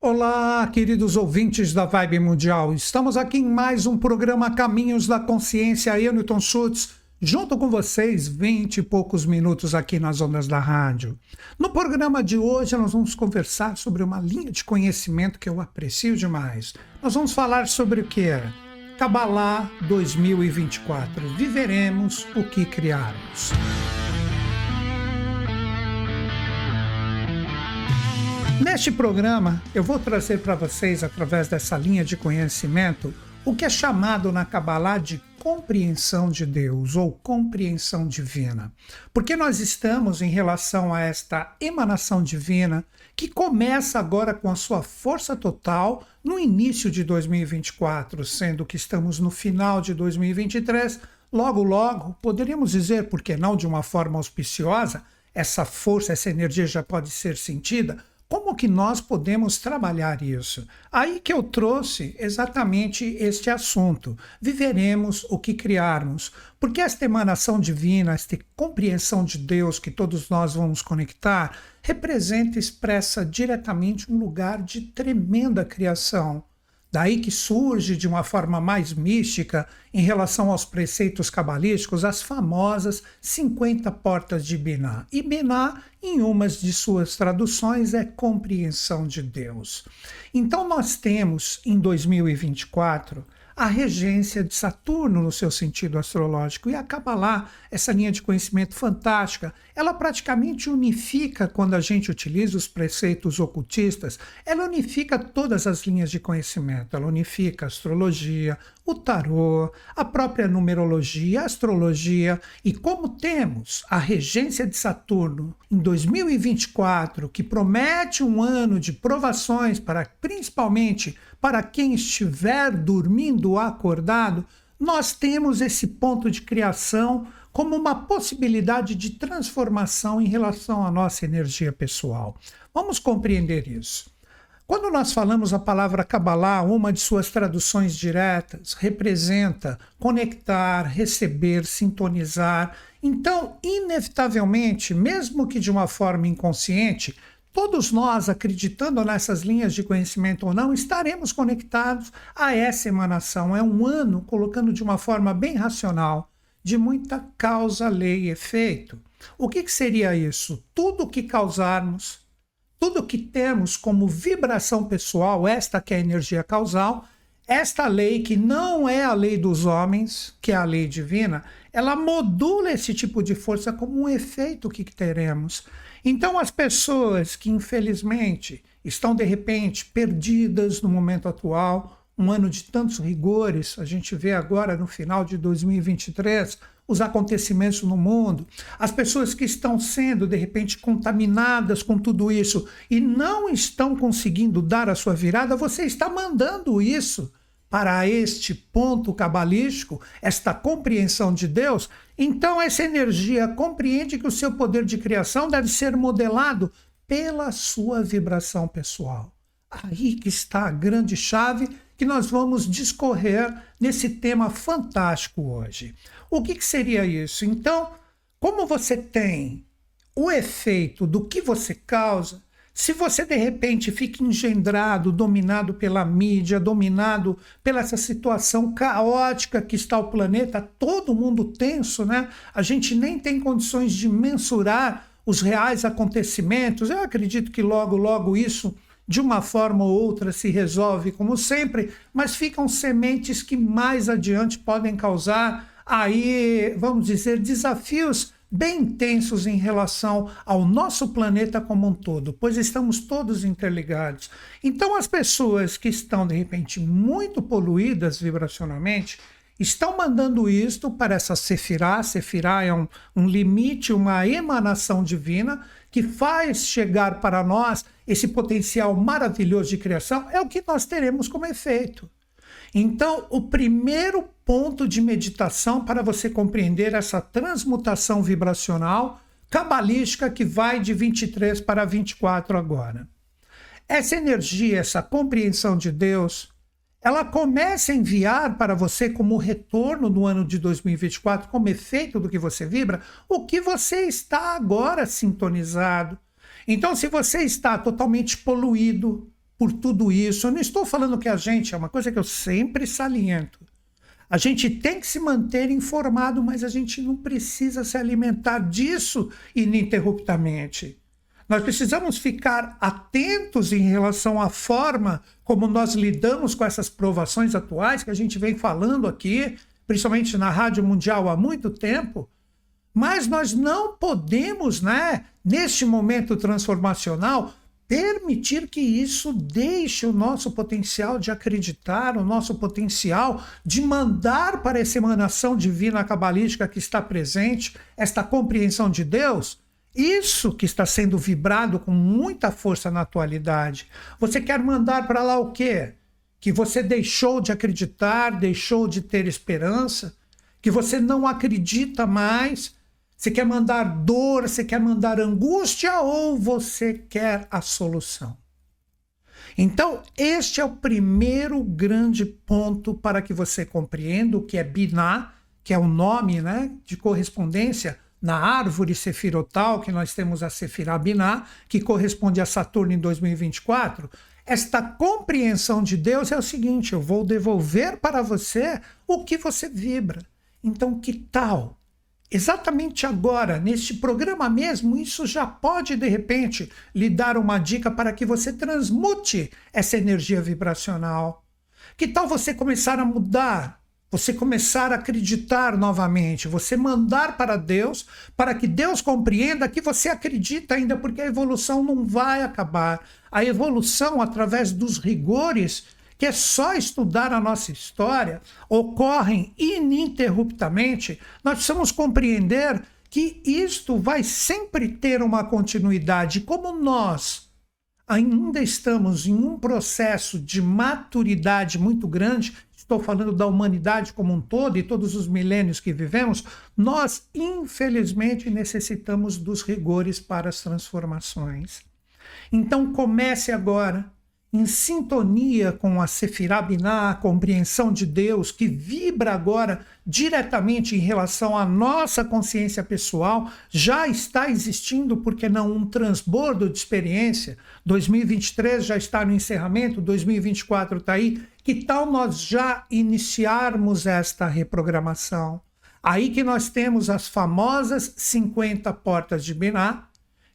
Olá, queridos ouvintes da Vibe Mundial. Estamos aqui em mais um programa Caminhos da Consciência. Eu, Newton Schultz, junto com vocês, vinte e poucos minutos aqui nas ondas da rádio. No programa de hoje, nós vamos conversar sobre uma linha de conhecimento que eu aprecio demais. Nós vamos falar sobre o que é Kabbalah 2024. Viveremos o que criarmos. Neste programa, eu vou trazer para vocês, através dessa linha de conhecimento, o que é chamado na Kabbalah de compreensão de Deus ou compreensão divina. Porque nós estamos em relação a esta emanação divina que começa agora com a sua força total no início de 2024, sendo que estamos no final de 2023. Logo, logo, poderíamos dizer, porque não de uma forma auspiciosa, essa força, essa energia já pode ser sentida como que nós podemos trabalhar isso? Aí que eu trouxe exatamente este assunto. Viveremos o que criarmos. Porque esta emanação divina, esta compreensão de Deus que todos nós vamos conectar, representa e expressa diretamente um lugar de tremenda criação. Daí que surge de uma forma mais mística, em relação aos preceitos cabalísticos, as famosas 50 portas de Biná. E Biná, em umas de suas traduções, é compreensão de Deus. Então, nós temos em 2024 a regência de Saturno no seu sentido astrológico. E a Kabbalah, essa linha de conhecimento fantástica, ela praticamente unifica, quando a gente utiliza os preceitos ocultistas, ela unifica todas as linhas de conhecimento. Ela unifica a astrologia, o tarô, a própria numerologia, a astrologia. E como temos a regência de Saturno em 2024, que promete um ano de provações para principalmente para quem estiver dormindo acordado, nós temos esse ponto de criação como uma possibilidade de transformação em relação à nossa energia pessoal. Vamos compreender isso. Quando nós falamos a palavra Kabbalah, uma de suas traduções diretas representa conectar, receber, sintonizar. Então, inevitavelmente, mesmo que de uma forma inconsciente, Todos nós, acreditando nessas linhas de conhecimento ou não, estaremos conectados a essa emanação. É um ano, colocando de uma forma bem racional, de muita causa, lei e efeito. O que, que seria isso? Tudo que causarmos, tudo que temos como vibração pessoal, esta que é a energia causal, esta lei, que não é a lei dos homens, que é a lei divina, ela modula esse tipo de força como um efeito que teremos. Então, as pessoas que infelizmente estão de repente perdidas no momento atual, um ano de tantos rigores, a gente vê agora no final de 2023 os acontecimentos no mundo, as pessoas que estão sendo de repente contaminadas com tudo isso e não estão conseguindo dar a sua virada, você está mandando isso para este ponto cabalístico, esta compreensão de Deus, então essa energia compreende que o seu poder de criação deve ser modelado pela sua vibração pessoal. Aí que está a grande chave que nós vamos discorrer nesse tema fantástico hoje. O que, que seria isso? Então, como você tem o efeito do que você causa, se você de repente fica engendrado, dominado pela mídia, dominado pela essa situação caótica que está o planeta, todo mundo tenso, né? A gente nem tem condições de mensurar os reais acontecimentos. Eu acredito que logo, logo isso, de uma forma ou outra, se resolve, como sempre, mas ficam sementes que mais adiante podem causar aí, vamos dizer, desafios bem intensos em relação ao nosso planeta como um todo, pois estamos todos interligados. Então, as pessoas que estão, de repente, muito poluídas vibracionalmente, estão mandando isto para essa Sefirá. Sefirá é um, um limite, uma emanação divina que faz chegar para nós esse potencial maravilhoso de criação, é o que nós teremos como efeito. Então, o primeiro ponto de meditação para você compreender essa transmutação vibracional cabalística que vai de 23 para 24 agora. Essa energia, essa compreensão de Deus, ela começa a enviar para você como retorno no ano de 2024, como efeito do que você vibra, o que você está agora sintonizado. Então, se você está totalmente poluído, por tudo isso. Eu não estou falando que a gente, é uma coisa que eu sempre saliento. A gente tem que se manter informado, mas a gente não precisa se alimentar disso ininterruptamente. Nós precisamos ficar atentos em relação à forma como nós lidamos com essas provações atuais que a gente vem falando aqui, principalmente na Rádio Mundial há muito tempo. Mas nós não podemos, né, neste momento transformacional, permitir que isso deixe o nosso potencial de acreditar, o nosso potencial de mandar para essa emanação divina cabalística que está presente, esta compreensão de Deus, isso que está sendo vibrado com muita força na atualidade. Você quer mandar para lá o quê? Que você deixou de acreditar, deixou de ter esperança, que você não acredita mais, você quer mandar dor, você quer mandar angústia ou você quer a solução? Então, este é o primeiro grande ponto para que você compreenda o que é Binah, que é o nome né, de correspondência na árvore sefirotal, que nós temos a Sefirah Binah, que corresponde a Saturno em 2024. Esta compreensão de Deus é o seguinte: eu vou devolver para você o que você vibra. Então, que tal exatamente agora, neste programa mesmo, isso já pode de repente lhe dar uma dica para que você transmute essa energia vibracional. Que tal você começar a mudar? Você começar a acreditar novamente, você mandar para Deus, para que Deus compreenda que você acredita ainda, porque a evolução não vai acabar. A evolução, através dos rigores que é só estudar a nossa história, ocorrem ininterruptamente, nós precisamos compreender que isto vai sempre ter uma continuidade. Como nós ainda estamos em um processo de maturidade muito grande, estou falando da humanidade como um todo e todos os milênios que vivemos, nós, infelizmente, necessitamos dos rigores para as transformações. Então, comece agora em sintonia com a Sefirah Binah, a compreensão de Deus, que vibra agora diretamente em relação à nossa consciência pessoal, já está existindo, porque não um transbordo de experiência. 2023 já está no encerramento, 2024 está aí. Que tal nós já iniciarmos esta reprogramação? Aí que nós temos as famosas 50 portas de Binah,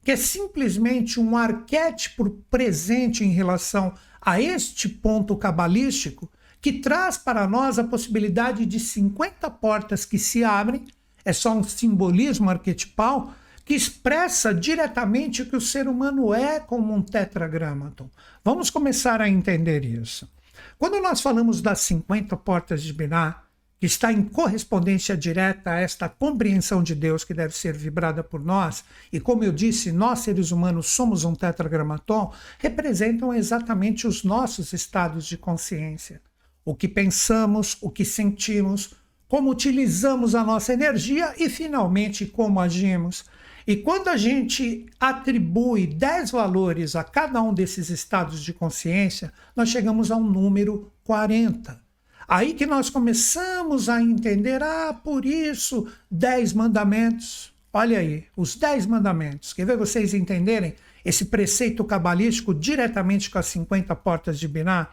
que é simplesmente um arquétipo presente em relação a este ponto cabalístico, que traz para nós a possibilidade de 50 portas que se abrem, é só um simbolismo arquetipal que expressa diretamente o que o ser humano é como um tetragramaton. Vamos começar a entender isso. Quando nós falamos das 50 portas de Binah, que está em correspondência direta a esta compreensão de Deus que deve ser vibrada por nós, e como eu disse, nós seres humanos somos um tetragramaton, representam exatamente os nossos estados de consciência. O que pensamos, o que sentimos, como utilizamos a nossa energia e, finalmente, como agimos. E quando a gente atribui 10 valores a cada um desses estados de consciência, nós chegamos a um número 40. Aí que nós começamos a entender, ah, por isso, dez mandamentos. Olha aí, os dez mandamentos. Quer ver vocês entenderem esse preceito cabalístico diretamente com as 50 portas de Biná?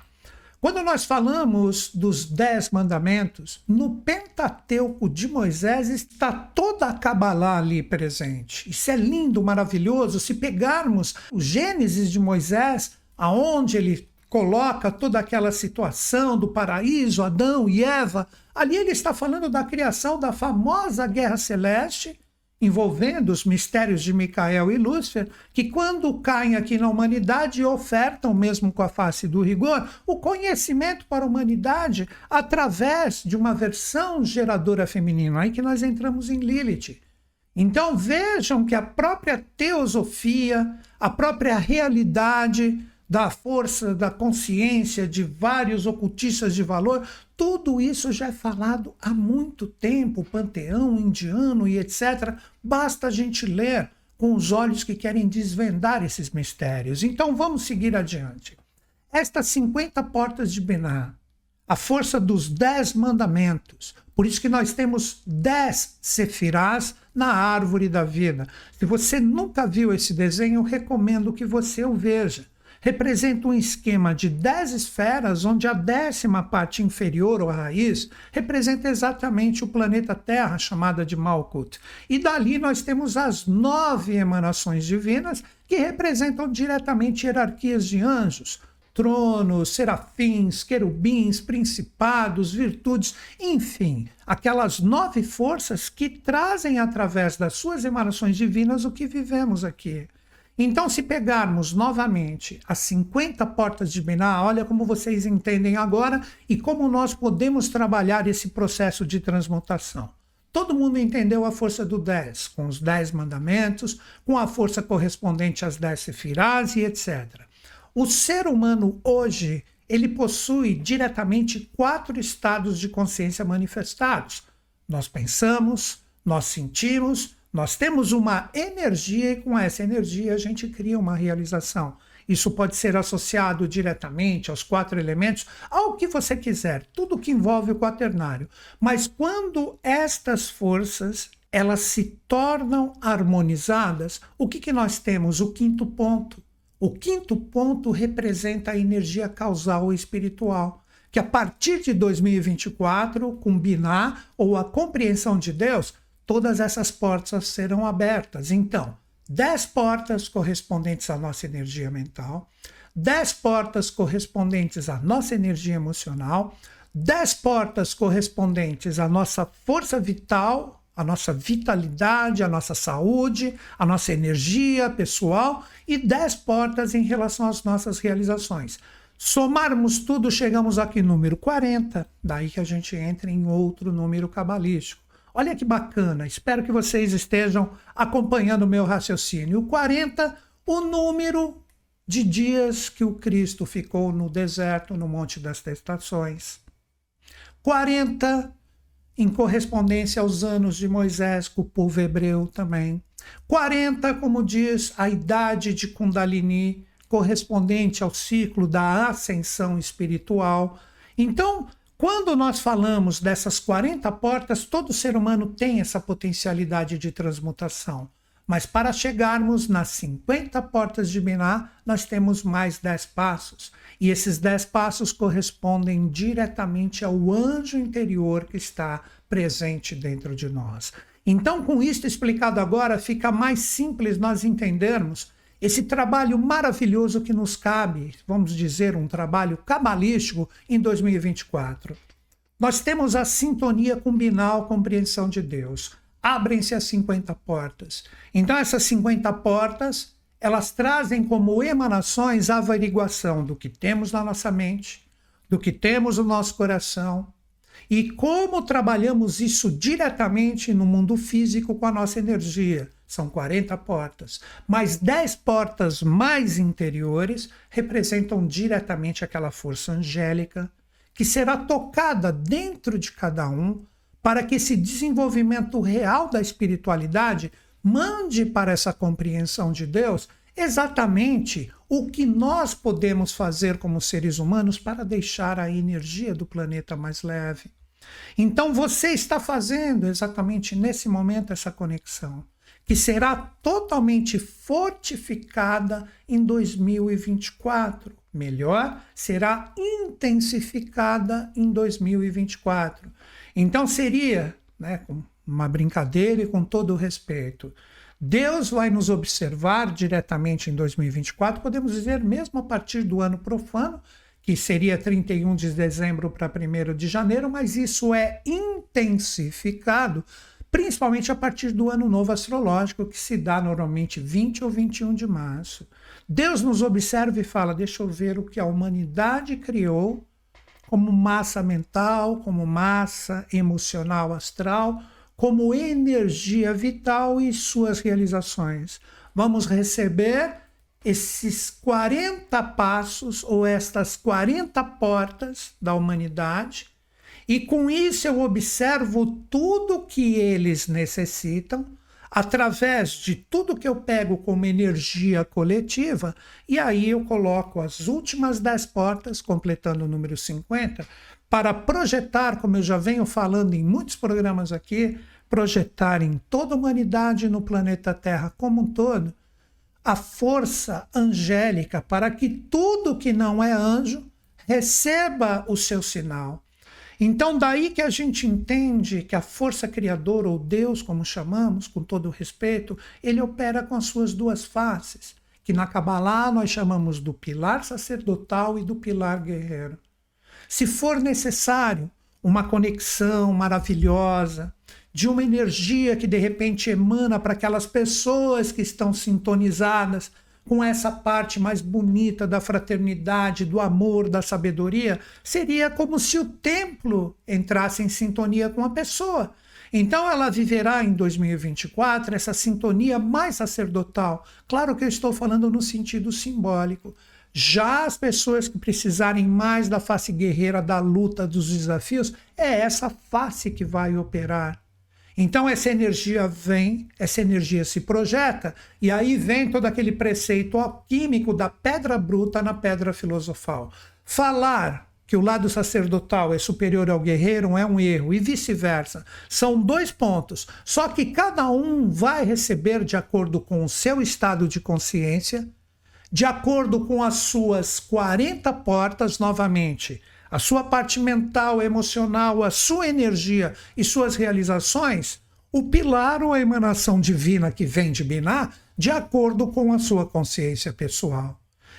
Quando nós falamos dos dez mandamentos, no Pentateuco de Moisés está toda a Kabbalah ali presente. Isso é lindo, maravilhoso. Se pegarmos o Gênesis de Moisés, aonde ele coloca toda aquela situação do paraíso, Adão e Eva. Ali ele está falando da criação da famosa guerra celeste, envolvendo os mistérios de Micael e Lúcifer, que quando caem aqui na humanidade ofertam, mesmo com a face do rigor, o conhecimento para a humanidade através de uma versão geradora feminina. Aí que nós entramos em Lilith. Então vejam que a própria teosofia, a própria realidade, da força da consciência de vários ocultistas de valor, tudo isso já é falado há muito tempo, panteão indiano e etc. Basta a gente ler com os olhos que querem desvendar esses mistérios. Então vamos seguir adiante. Estas 50 portas de Bená, a força dos dez mandamentos. Por isso que nós temos dez sefirás na árvore da vida. Se você nunca viu esse desenho, recomendo que você o veja representa um esquema de 10 esferas, onde a décima parte inferior, ou a raiz, representa exatamente o planeta Terra, chamada de Malkuth. E dali nós temos as nove emanações divinas, que representam diretamente hierarquias de anjos, tronos, serafins, querubins, principados, virtudes, enfim, aquelas nove forças que trazem através das suas emanações divinas o que vivemos aqui. Então, se pegarmos novamente as 50 portas de Binah, olha como vocês entendem agora e como nós podemos trabalhar esse processo de transmutação. Todo mundo entendeu a força do 10, com os 10 mandamentos, com a força correspondente às 10 sefirás e etc. O ser humano hoje, ele possui diretamente quatro estados de consciência manifestados. Nós pensamos, nós sentimos, nós temos uma energia e com essa energia a gente cria uma realização. Isso pode ser associado diretamente aos quatro elementos, ao que você quiser, tudo que envolve o quaternário. Mas quando estas forças elas se tornam harmonizadas, o que, que nós temos? O quinto ponto. O quinto ponto representa a energia causal espiritual, que a partir de 2024, combinar ou a compreensão de Deus, todas essas portas serão abertas. Então, 10 portas correspondentes à nossa energia mental, 10 portas correspondentes à nossa energia emocional, 10 portas correspondentes à nossa força vital, à nossa vitalidade, à nossa saúde, à nossa energia pessoal e 10 portas em relação às nossas realizações. Somarmos tudo, chegamos aqui número 40, daí que a gente entra em outro número cabalístico. Olha que bacana, espero que vocês estejam acompanhando o meu raciocínio. O 40, o número de dias que o Cristo ficou no deserto, no Monte das Testações. 40 em correspondência aos anos de Moisés, com o povo hebreu também. 40, como diz a idade de Kundalini, correspondente ao ciclo da ascensão espiritual. Então, quando nós falamos dessas 40 portas, todo ser humano tem essa potencialidade de transmutação. Mas para chegarmos nas 50 portas de Biná, nós temos mais 10 passos. E esses 10 passos correspondem diretamente ao anjo interior que está presente dentro de nós. Então, com isto explicado agora, fica mais simples nós entendermos esse trabalho maravilhoso que nos cabe, vamos dizer, um trabalho cabalístico em 2024. Nós temos a sintonia com Binal, compreensão de Deus. Abrem-se as 50 portas. Então, essas 50 portas, elas trazem como emanações a averiguação do que temos na nossa mente, do que temos no nosso coração, e como trabalhamos isso diretamente no mundo físico com a nossa energia são 40 portas, mas 10 portas mais interiores representam diretamente aquela força angélica que será tocada dentro de cada um para que esse desenvolvimento real da espiritualidade mande para essa compreensão de Deus exatamente o que nós podemos fazer como seres humanos para deixar a energia do planeta mais leve. Então você está fazendo exatamente nesse momento essa conexão que será totalmente fortificada em 2024. Melhor, será intensificada em 2024. Então seria, né, uma brincadeira e com todo o respeito, Deus vai nos observar diretamente em 2024, podemos dizer, mesmo a partir do ano profano, que seria 31 de dezembro para 1 de janeiro, mas isso é intensificado principalmente a partir do ano novo astrológico, que se dá normalmente 20 ou 21 de março. Deus nos observa e fala: deixa eu ver o que a humanidade criou como massa mental, como massa emocional astral, como energia vital e suas realizações. Vamos receber esses 40 passos ou estas 40 portas da humanidade e com isso eu observo tudo que eles necessitam, através de tudo que eu pego como energia coletiva, e aí eu coloco as últimas 10 portas, completando o número 50, para projetar, como eu já venho falando em muitos programas aqui, projetar em toda a humanidade no planeta Terra como um todo a força angélica para que tudo que não é anjo receba o seu sinal. Então, daí que a gente entende que a força criadora, ou Deus, como chamamos, com todo respeito, ele opera com as suas duas faces, que na Kabbalah nós chamamos do pilar sacerdotal e do pilar guerreiro. Se for necessário uma conexão maravilhosa, de uma energia que de repente emana para aquelas pessoas que estão sintonizadas com essa parte mais bonita da fraternidade, do amor, da sabedoria, seria como se o templo entrasse em sintonia com a pessoa. Então ela viverá em 2024 essa sintonia mais sacerdotal. Claro que eu estou falando no sentido simbólico. Já as pessoas que precisarem mais da face guerreira, da luta, dos desafios, é essa face que vai operar. Então essa energia vem, essa energia se projeta, e aí vem todo aquele preceito alquímico da pedra bruta na pedra filosofal. Falar que o lado sacerdotal é superior ao guerreiro é um erro, e vice-versa. São dois pontos. Só que cada um vai receber de acordo com o seu estado de consciência, de acordo com as suas 40 portas, novamente a sua parte mental, emocional, a sua energia e suas realizações, o pilar ou a emanação divina que vem de Biná, de acordo com a sua consciência pessoal.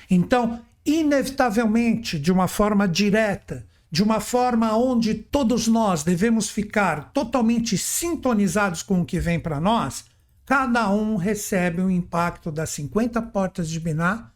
Então, inevitavelmente, de uma forma direta, de uma forma onde todos nós devemos ficar totalmente sintonizados com o que vem para nós, cada um recebe o impacto das 50 portas de Biná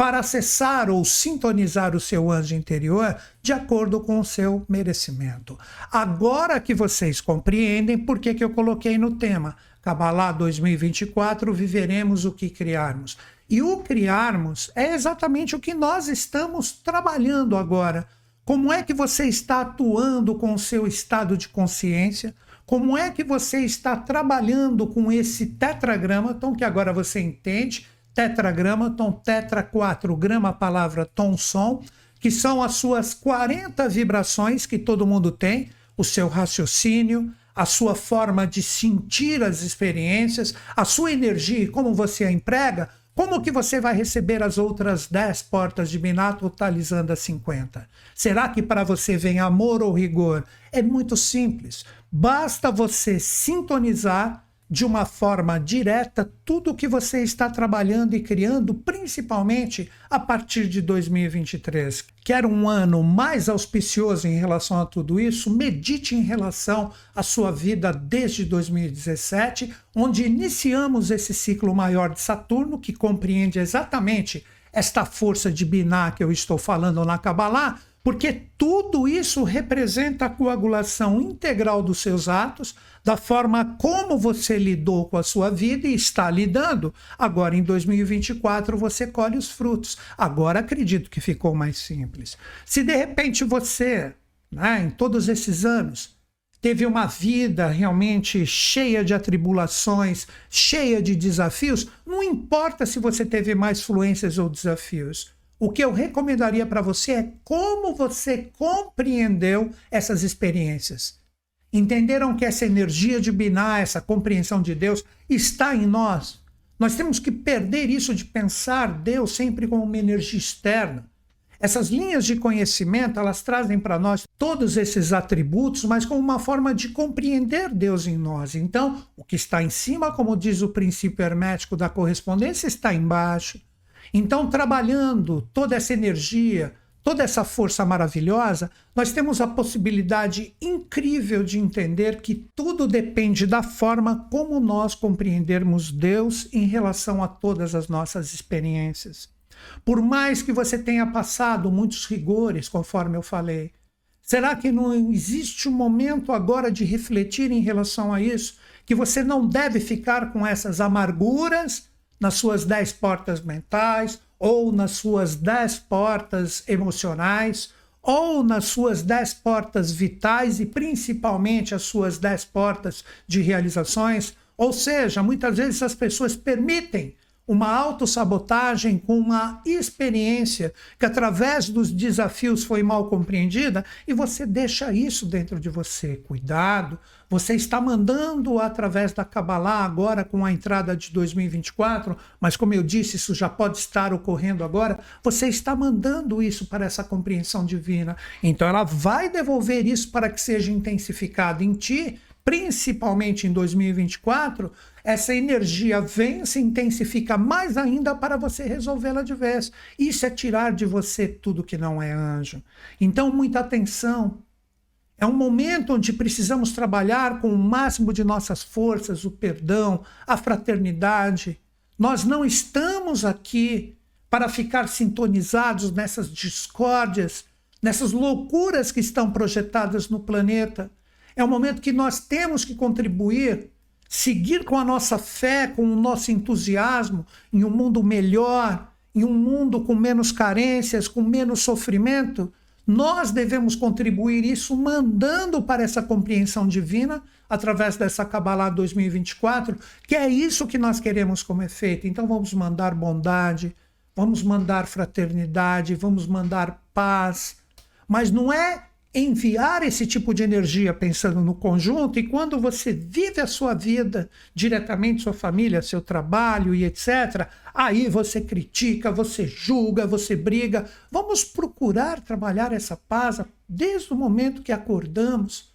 para acessar ou sintonizar o seu anjo interior de acordo com o seu merecimento. Agora que vocês compreendem por que, que eu coloquei no tema Kabbalah 2024, viveremos o que criarmos. E o criarmos é exatamente o que nós estamos trabalhando agora. Como é que você está atuando com o seu estado de consciência? Como é que você está trabalhando com esse tetragrama, então que agora você entende tetragrama, tom tetra 4 grama, palavra tom som, que são as suas 40 vibrações que todo mundo tem, o seu raciocínio, a sua forma de sentir as experiências, a sua energia e como você a emprega, como que você vai receber as outras 10 portas de Biná totalizando as 50? Será que para você vem amor ou rigor? É muito simples. Basta você sintonizar de uma forma direta tudo o que você está trabalhando e criando, principalmente a partir de 2023. Quer um ano mais auspicioso em relação a tudo isso? Medite em relação à sua vida desde 2017, onde iniciamos esse ciclo maior de Saturno, que compreende exatamente esta força de Biná que eu estou falando na Kabbalah, porque tudo isso representa a coagulação integral dos seus atos, da forma como você lidou com a sua vida e está lidando. Agora, em 2024, você colhe os frutos. Agora, acredito que ficou mais simples. Se de repente você, né, em todos esses anos, teve uma vida realmente cheia de atribulações, cheia de desafios, não importa se você teve mais fluências ou desafios o que eu recomendaria para você é como você compreendeu essas experiências. Entenderam que essa energia de Biná, essa compreensão de Deus, está em nós. Nós temos que perder isso de pensar Deus sempre como uma energia externa. Essas linhas de conhecimento, elas trazem para nós todos esses atributos, mas como uma forma de compreender Deus em nós. Então, o que está em cima, como diz o princípio hermético da correspondência, está embaixo. Então, trabalhando toda essa energia, toda essa força maravilhosa, nós temos a possibilidade incrível de entender que tudo depende da forma como nós compreendermos Deus em relação a todas as nossas experiências. Por mais que você tenha passado muitos rigores, conforme eu falei, será que não existe um momento agora de refletir em relação a isso? Que você não deve ficar com essas amarguras nas suas dez portas mentais, ou nas suas dez portas emocionais, ou nas suas dez portas vitais e principalmente as suas dez portas de realizações. Ou seja, muitas vezes as pessoas permitem uma autossabotagem com uma experiência que através dos desafios foi mal compreendida e você deixa isso dentro de você. Cuidado, você está mandando através da Kabbalah agora com a entrada de 2024, mas como eu disse, isso já pode estar ocorrendo agora. Você está mandando isso para essa compreensão divina. Então ela vai devolver isso para que seja intensificado em ti principalmente em 2024, essa energia vem, se intensifica mais ainda para você resolvê-la de vez. Isso é tirar de você tudo que não é anjo. Então, muita atenção. É um momento onde precisamos trabalhar com o máximo de nossas forças, o perdão, a fraternidade. Nós não estamos aqui para ficar sintonizados nessas discórdias, nessas loucuras que estão projetadas no planeta. É um momento que nós temos que contribuir, seguir com a nossa fé, com o nosso entusiasmo em um mundo melhor, em um mundo com menos carências, com menos sofrimento. Nós devemos contribuir isso mandando para essa compreensão divina através dessa Kabbalah 2024, que é isso que nós queremos como efeito. Então vamos mandar bondade, vamos mandar fraternidade, vamos mandar paz, mas não é enviar esse tipo de energia pensando no conjunto e quando você vive a sua vida diretamente, sua família, seu trabalho e etc., aí você critica, você julga, você briga. Vamos procurar trabalhar essa paz desde o momento que acordamos.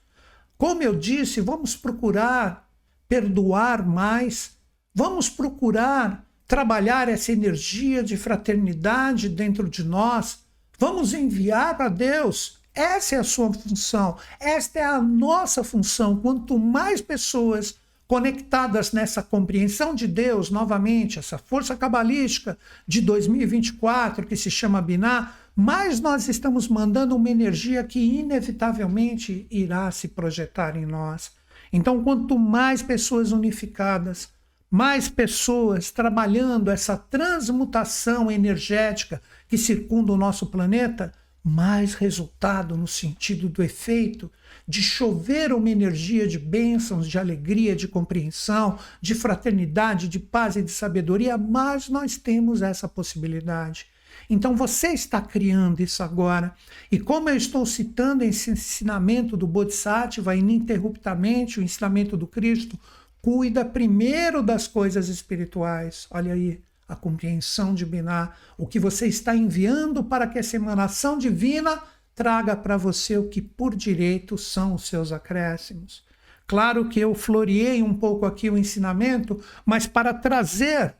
Como eu disse, vamos procurar perdoar mais, vamos procurar trabalhar essa energia de fraternidade dentro de nós. Vamos enviar para Deus essa é a sua função, esta é a nossa função. Quanto mais pessoas conectadas nessa compreensão de Deus, novamente, essa força cabalística de 2024 que se chama Biná, mais nós estamos mandando uma energia que inevitavelmente irá se projetar em nós. Então, quanto mais pessoas unificadas, mais pessoas trabalhando essa transmutação energética que circunda o nosso planeta, mais resultado no sentido do efeito de chover uma energia de bênçãos, de alegria, de compreensão, de fraternidade, de paz e de sabedoria, mais nós temos essa possibilidade. Então você está criando isso agora. E como eu estou citando esse ensinamento do Bodhisattva ininterruptamente, o ensinamento do Cristo, cuida primeiro das coisas espirituais. Olha aí, a compreensão de Biná, o que você está enviando para que essa emanação divina traga para você o que por direito são os seus acréscimos. Claro que eu floreei um pouco aqui o ensinamento, mas para trazer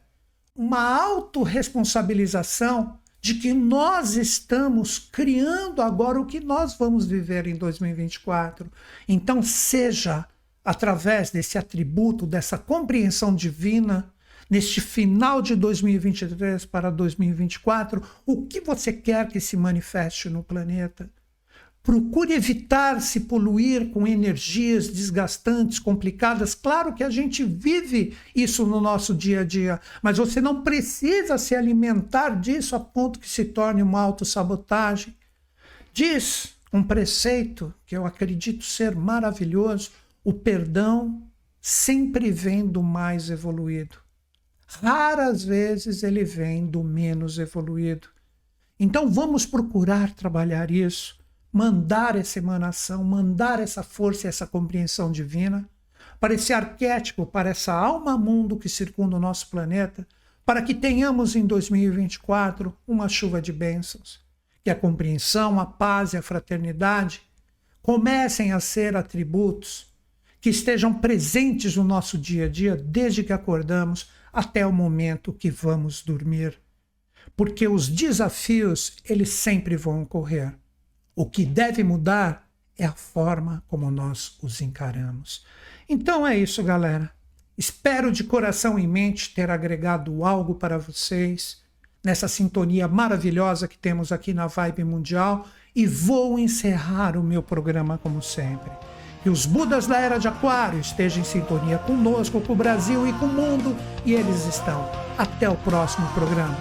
uma autorresponsabilização de que nós estamos criando agora o que nós vamos viver em 2024. Então, seja através desse atributo, dessa compreensão divina, neste final de 2023 para 2024, o que você quer que se manifeste no planeta. Procure evitar se poluir com energias desgastantes, complicadas. Claro que a gente vive isso no nosso dia a dia, mas você não precisa se alimentar disso a ponto que se torne uma autossabotagem. Diz um preceito que eu acredito ser maravilhoso: o perdão sempre vem do mais evoluído. Raras vezes ele vem do menos evoluído. Então vamos procurar trabalhar isso, mandar essa emanação, mandar essa força, essa compreensão divina para esse arquétipo, para essa alma-mundo que circunda o nosso planeta, para que tenhamos em 2024 uma chuva de bênçãos. Que a compreensão, a paz e a fraternidade comecem a ser atributos que estejam presentes no nosso dia a dia desde que acordamos até o momento que vamos dormir. Porque os desafios, eles sempre vão ocorrer. O que deve mudar é a forma como nós os encaramos. Então é isso, galera. Espero de coração e mente ter agregado algo para vocês nessa sintonia maravilhosa que temos aqui na Vibe Mundial e vou encerrar o meu programa como sempre. Que os Budas da Era de Aquário estejam em sintonia conosco, com o Brasil e com o mundo, e eles estão. Até o próximo programa.